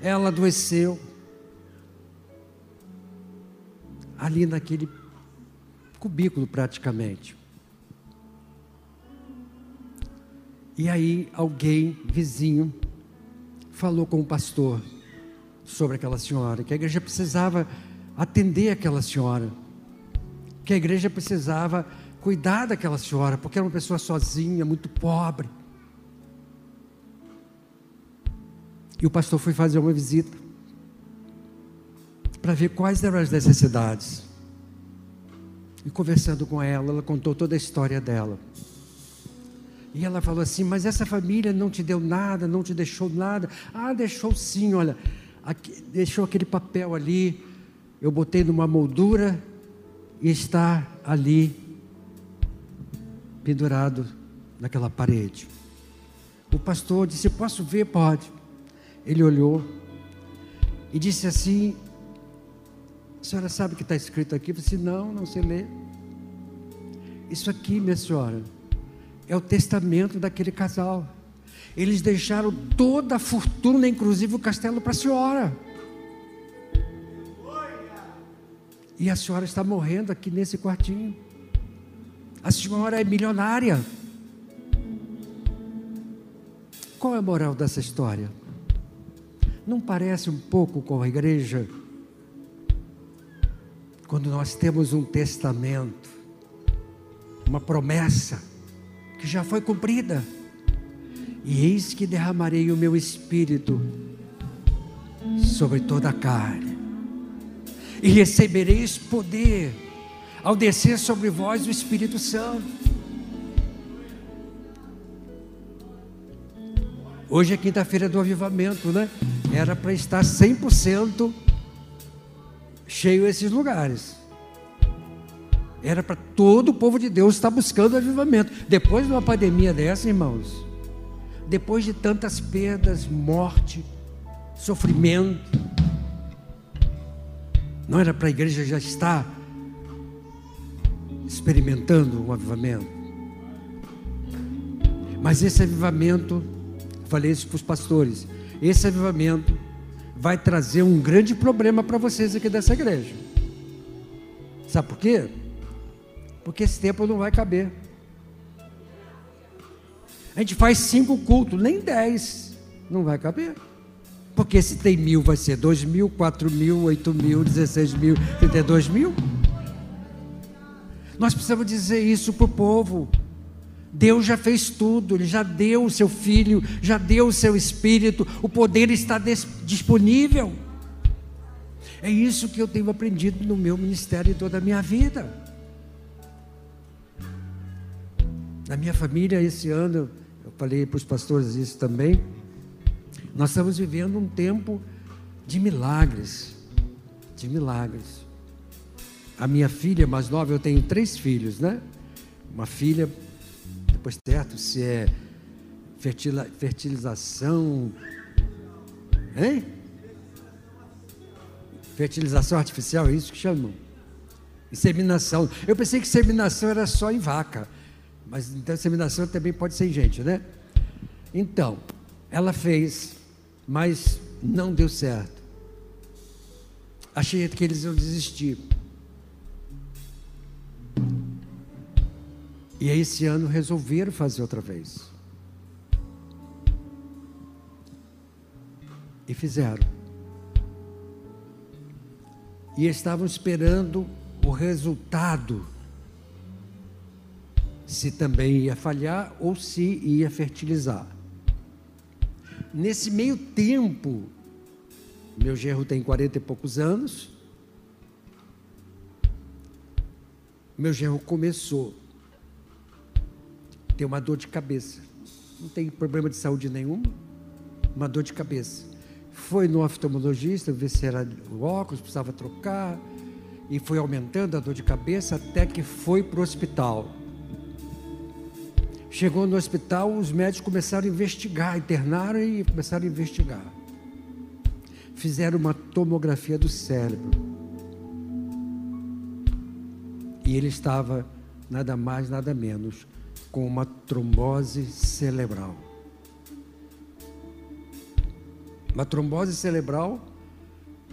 Ela adoeceu ali naquele cubículo praticamente. E aí alguém, vizinho, falou com o pastor sobre aquela senhora, que a igreja precisava atender aquela senhora, que a igreja precisava cuidar daquela senhora, porque era uma pessoa sozinha, muito pobre. E o pastor foi fazer uma visita para ver quais eram as necessidades. E conversando com ela, ela contou toda a história dela. E ela falou assim: Mas essa família não te deu nada, não te deixou nada. Ah, deixou sim, olha, aqui, deixou aquele papel ali. Eu botei numa moldura e está ali, pendurado naquela parede. O pastor disse: Posso ver? Pode. Ele olhou e disse assim: A senhora sabe o que está escrito aqui? Eu disse: Não, não sei ler. Isso aqui, minha senhora é o testamento daquele casal. Eles deixaram toda a fortuna, inclusive o castelo, para a senhora. E a senhora está morrendo aqui nesse quartinho. A senhora é milionária. Qual é a moral dessa história? Não parece um pouco com a igreja? Quando nós temos um testamento, uma promessa, que já foi cumprida. E eis que derramarei o meu espírito sobre toda a carne, e recebereis poder ao descer sobre vós o Espírito Santo. Hoje é quinta-feira do avivamento, né? Era para estar 100% cheio esses lugares. Era para todo o povo de Deus estar buscando avivamento. Depois de uma pandemia dessa, irmãos, depois de tantas perdas, morte, sofrimento, não era para a igreja já estar experimentando um avivamento? Mas esse avivamento, falei isso para os pastores, esse avivamento vai trazer um grande problema para vocês aqui dessa igreja. Sabe por quê? Porque esse tempo não vai caber. A gente faz cinco cultos, nem dez, não vai caber. Porque se tem mil, vai ser dois mil, quatro mil, oito mil, dezesseis mil, trinta e dois mil. Nós precisamos dizer isso para o povo. Deus já fez tudo, Ele já deu o seu Filho, já deu o seu Espírito, o poder está disponível. É isso que eu tenho aprendido no meu ministério e toda a minha vida. Na minha família, esse ano, eu falei para os pastores isso também, nós estamos vivendo um tempo de milagres. De milagres. A minha filha mais nova, eu tenho três filhos, né? Uma filha, depois certo, se é fertilização. Hein? Fertilização artificial, é isso que chamam. Inseminação. Eu pensei que inseminação era só em vaca. Mas inseminação também pode ser gente, né? Então, ela fez, mas não deu certo. Achei que eles iam desistir. E aí, esse ano resolveram fazer outra vez. E fizeram. E estavam esperando o resultado se também ia falhar ou se ia fertilizar. Nesse meio tempo, meu genro tem quarenta e poucos anos, meu genro começou a ter uma dor de cabeça. Não tem problema de saúde nenhum, uma dor de cabeça. Foi no oftalmologista ver se era o óculos, precisava trocar, e foi aumentando a dor de cabeça até que foi para o hospital. Chegou no hospital, os médicos começaram a investigar, internaram e começaram a investigar. Fizeram uma tomografia do cérebro. E ele estava nada mais, nada menos com uma trombose cerebral. Uma trombose cerebral,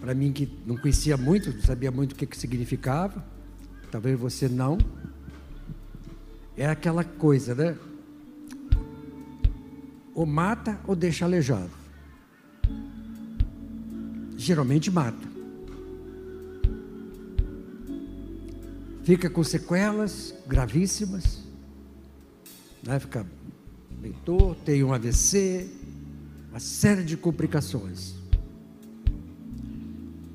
para mim que não conhecia muito, não sabia muito o que, que significava, talvez você não, é aquela coisa, né? Ou mata ou deixa aleijado. Geralmente mata. Fica com sequelas gravíssimas. Né? Fica mentor, tem um AVC, uma série de complicações.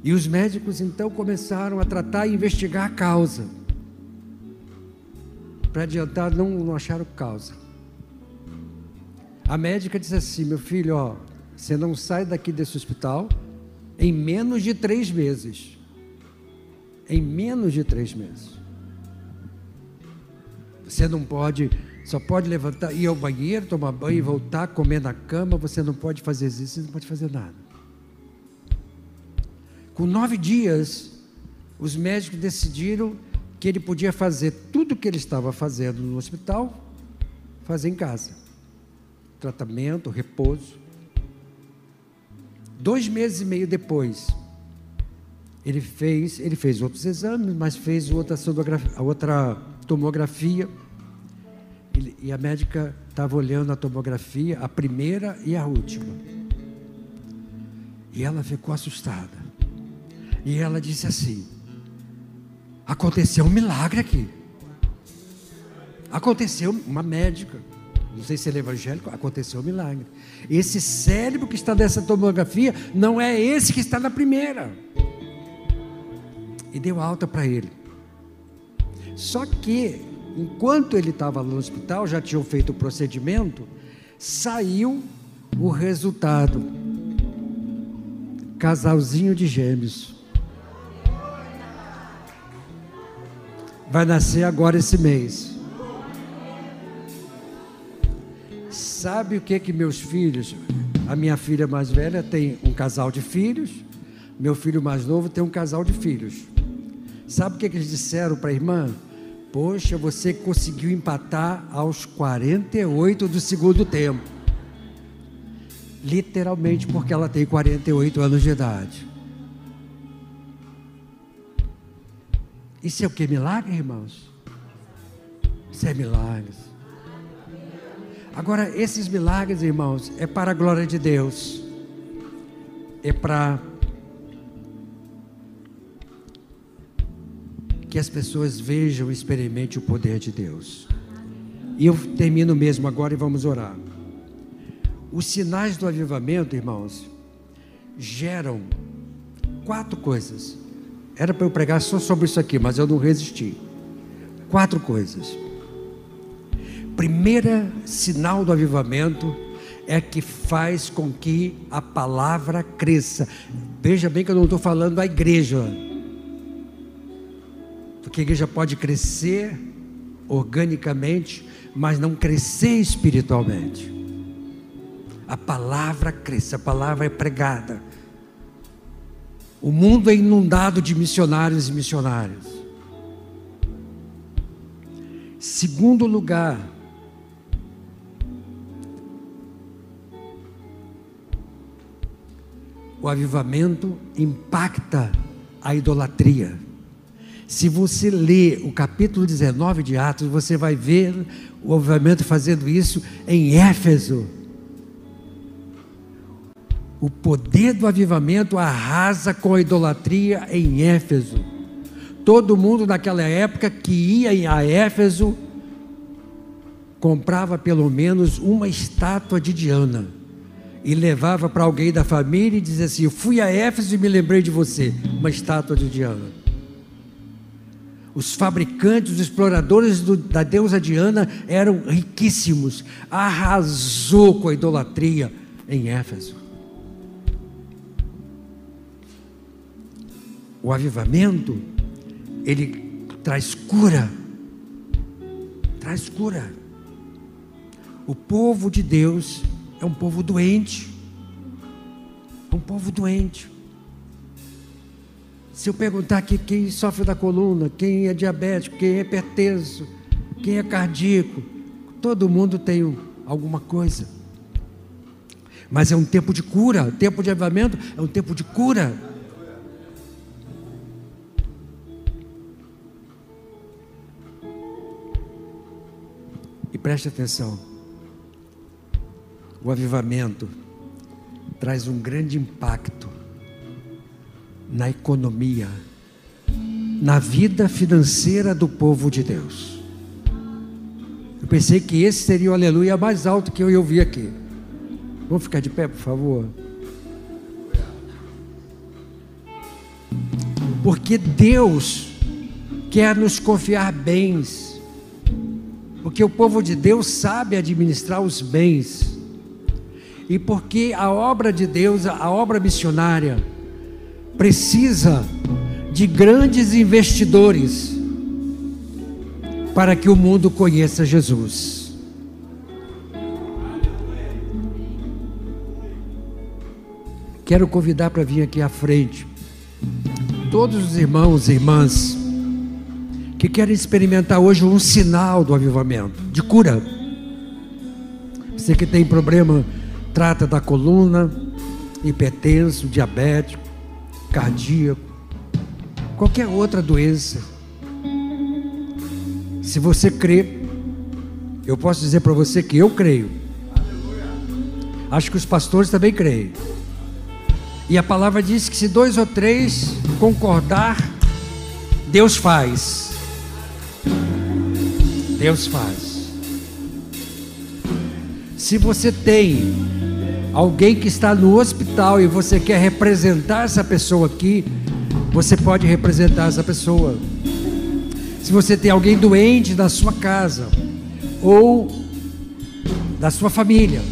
E os médicos então começaram a tratar e investigar a causa. Para adiantar, não, não acharam causa. A médica disse assim: meu filho, ó, você não sai daqui desse hospital em menos de três meses. Em menos de três meses. Você não pode, só pode levantar, ir ao banheiro, tomar banho e voltar, comer na cama. Você não pode fazer isso, você não pode fazer nada. Com nove dias, os médicos decidiram que ele podia fazer tudo o que ele estava fazendo no hospital, fazer em casa. Tratamento, repouso. Dois meses e meio depois, ele fez, ele fez outros exames, mas fez outra, outra tomografia. E a médica estava olhando a tomografia, a primeira e a última. E ela ficou assustada. E ela disse assim: Aconteceu um milagre aqui. Aconteceu uma médica. Não sei se ele é evangélico, aconteceu um milagre. Esse cérebro que está nessa tomografia não é esse que está na primeira. E deu alta para ele. Só que, enquanto ele estava no hospital, já tinham feito o procedimento, saiu o resultado. Casalzinho de gêmeos. Vai nascer agora esse mês. Sabe o que que meus filhos, a minha filha mais velha tem um casal de filhos, meu filho mais novo tem um casal de filhos. Sabe o que, que eles disseram para a irmã? Poxa, você conseguiu empatar aos 48 do segundo tempo. Literalmente porque ela tem 48 anos de idade. Isso é o que? Milagre, irmãos? Isso é milagres. Agora, esses milagres, irmãos, é para a glória de Deus. É para que as pessoas vejam e experimentem o poder de Deus. E eu termino mesmo agora e vamos orar. Os sinais do avivamento, irmãos, geram quatro coisas. Era para eu pregar só sobre isso aqui, mas eu não resisti. Quatro coisas. Primeira sinal do avivamento é que faz com que a palavra cresça. Veja bem que eu não estou falando da igreja, porque a igreja pode crescer organicamente, mas não crescer espiritualmente. A palavra cresce, a palavra é pregada. O mundo é inundado de missionários e missionários. Segundo lugar, o avivamento impacta a idolatria. Se você lê o capítulo 19 de Atos, você vai ver o avivamento fazendo isso em Éfeso. O poder do avivamento arrasa com a idolatria em Éfeso. Todo mundo naquela época que ia a Éfeso comprava pelo menos uma estátua de Diana e levava para alguém da família e dizia assim: Eu fui a Éfeso e me lembrei de você, uma estátua de Diana. Os fabricantes, os exploradores do, da deusa Diana eram riquíssimos, arrasou com a idolatria em Éfeso. O avivamento, ele traz cura, traz cura. O povo de Deus é um povo doente, é um povo doente. Se eu perguntar aqui quem sofre da coluna, quem é diabético, quem é hipertenso, quem é cardíaco, todo mundo tem alguma coisa. Mas é um tempo de cura, o tempo de avivamento é um tempo de cura. Preste atenção: o avivamento traz um grande impacto na economia, na vida financeira do povo de Deus. Eu pensei que esse seria o aleluia mais alto que eu ouvi aqui. Vamos ficar de pé, por favor? Porque Deus quer nos confiar bens porque o povo de Deus sabe administrar os bens, e porque a obra de Deus, a obra missionária, precisa de grandes investidores para que o mundo conheça Jesus. Quero convidar para vir aqui à frente todos os irmãos e irmãs que querem experimentar hoje um sinal do avivamento, de cura. Você que tem problema, trata da coluna, hipertenso, diabético, cardíaco, qualquer outra doença. Se você crê, eu posso dizer para você que eu creio. Acho que os pastores também creem. E a palavra diz que se dois ou três concordar, Deus faz. Deus faz. Se você tem alguém que está no hospital e você quer representar essa pessoa aqui, você pode representar essa pessoa. Se você tem alguém doente na sua casa ou da sua família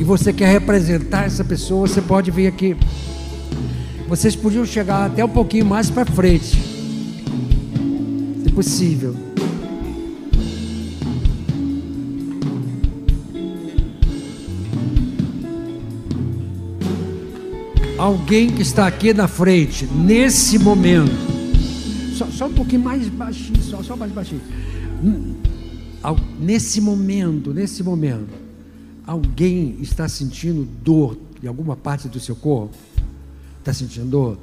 e você quer representar essa pessoa, você pode vir aqui. Vocês podiam chegar até um pouquinho mais para frente, se possível. Alguém que está aqui na frente, nesse momento, só, só um pouquinho mais baixinho, só, só mais baixinho. Nesse momento, nesse momento, alguém está sentindo dor em alguma parte do seu corpo? Está sentindo dor?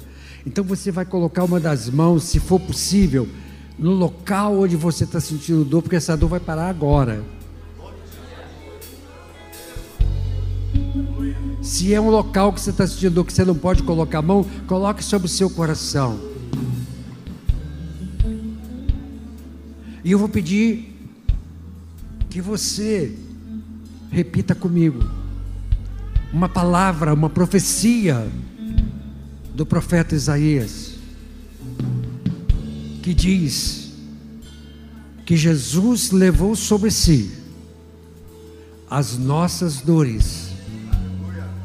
Então você vai colocar uma das mãos, se for possível, no local onde você está sentindo dor, porque essa dor vai parar agora. Se é um local que você está sentindo que você não pode colocar a mão, coloque sobre o seu coração. E eu vou pedir que você repita comigo uma palavra, uma profecia do profeta Isaías, que diz que Jesus levou sobre si as nossas dores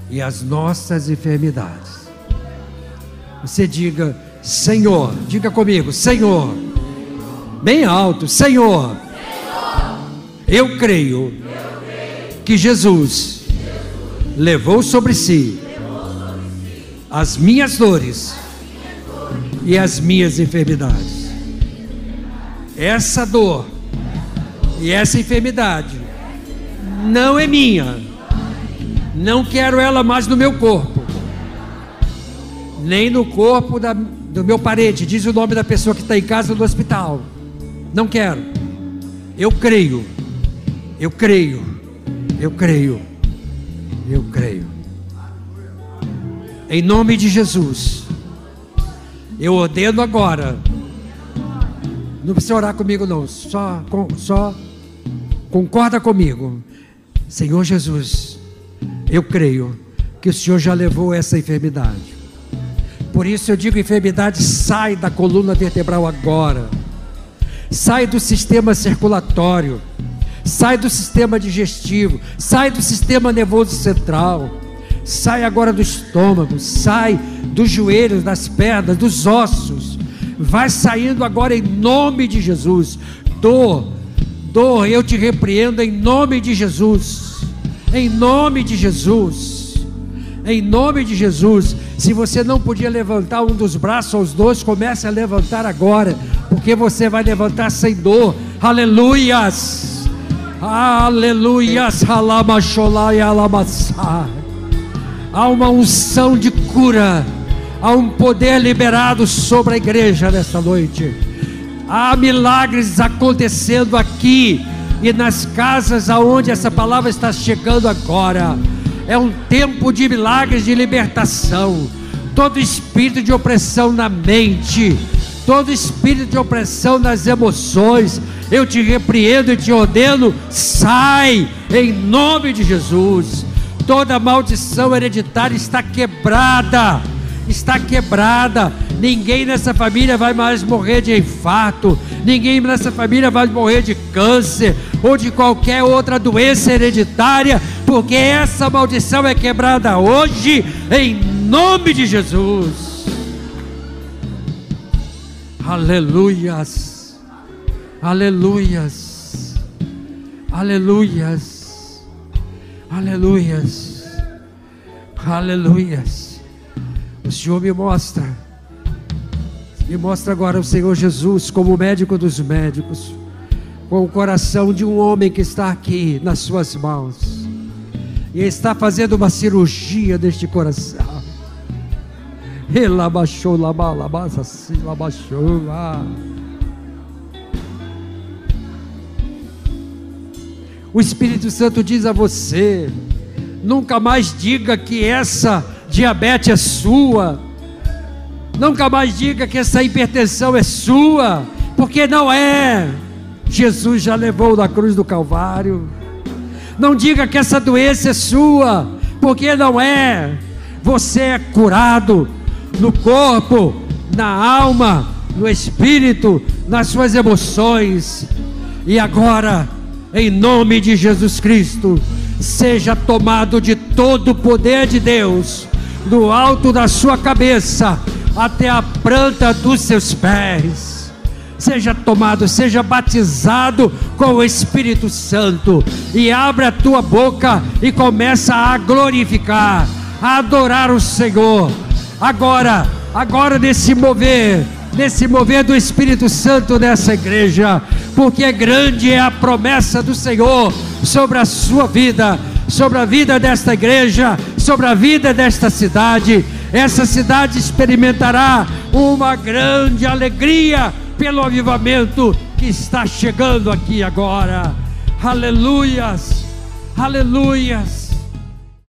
e as nossas enfermidades. Você diga, Senhor, diga comigo, Senhor, bem alto, Senhor, eu creio que Jesus levou sobre si as minhas dores e as minhas enfermidades. Essa dor e essa enfermidade não é minha. Não quero ela mais no meu corpo, nem no corpo da, do meu parente. Diz o nome da pessoa que está em casa no hospital. Não quero. Eu creio. Eu creio. Eu creio. Eu creio. Em nome de Jesus. Eu ordeno agora. Não precisa orar comigo, não. Só, só concorda comigo. Senhor Jesus, eu creio que o Senhor já levou essa enfermidade. Por isso eu digo: enfermidade, sai da coluna vertebral agora. Sai do sistema circulatório. Sai do sistema digestivo. Sai do sistema nervoso central sai agora do estômago, sai dos joelhos, das pernas, dos ossos, vai saindo agora em nome de Jesus. Dor, dor, eu te repreendo em nome de Jesus, em nome de Jesus, em nome de Jesus. Se você não podia levantar um dos braços aos dois, comece a levantar agora, porque você vai levantar sem dor. Aleluias! Aleluias! Há uma unção de cura, há um poder liberado sobre a igreja nesta noite. Há milagres acontecendo aqui e nas casas aonde essa palavra está chegando agora. É um tempo de milagres de libertação. Todo espírito de opressão na mente, todo espírito de opressão nas emoções, eu te repreendo e te ordeno, sai em nome de Jesus toda maldição hereditária está quebrada. Está quebrada. Ninguém nessa família vai mais morrer de infarto. Ninguém nessa família vai morrer de câncer ou de qualquer outra doença hereditária, porque essa maldição é quebrada hoje, em nome de Jesus. Aleluias. Aleluias. Aleluias. Aleluias. Aleluias. O Senhor me mostra. Me mostra agora o Senhor Jesus como médico dos médicos. Com o coração de um homem que está aqui nas suas mãos. E está fazendo uma cirurgia deste coração. Ele abaixou, assim, abaixou. Ah. O Espírito Santo diz a você: nunca mais diga que essa diabetes é sua, nunca mais diga que essa hipertensão é sua, porque não é. Jesus já levou na cruz do Calvário. Não diga que essa doença é sua, porque não é. Você é curado no corpo, na alma, no espírito, nas suas emoções. E agora em nome de Jesus Cristo, seja tomado de todo o poder de Deus, do alto da sua cabeça até a planta dos seus pés. Seja tomado, seja batizado com o Espírito Santo e abre a tua boca e começa a glorificar, a adorar o Senhor. Agora, agora nesse mover, nesse mover do Espírito Santo nessa igreja, porque grande é a promessa do Senhor sobre a sua vida, sobre a vida desta igreja, sobre a vida desta cidade. Essa cidade experimentará uma grande alegria pelo avivamento que está chegando aqui agora. Aleluias, aleluias.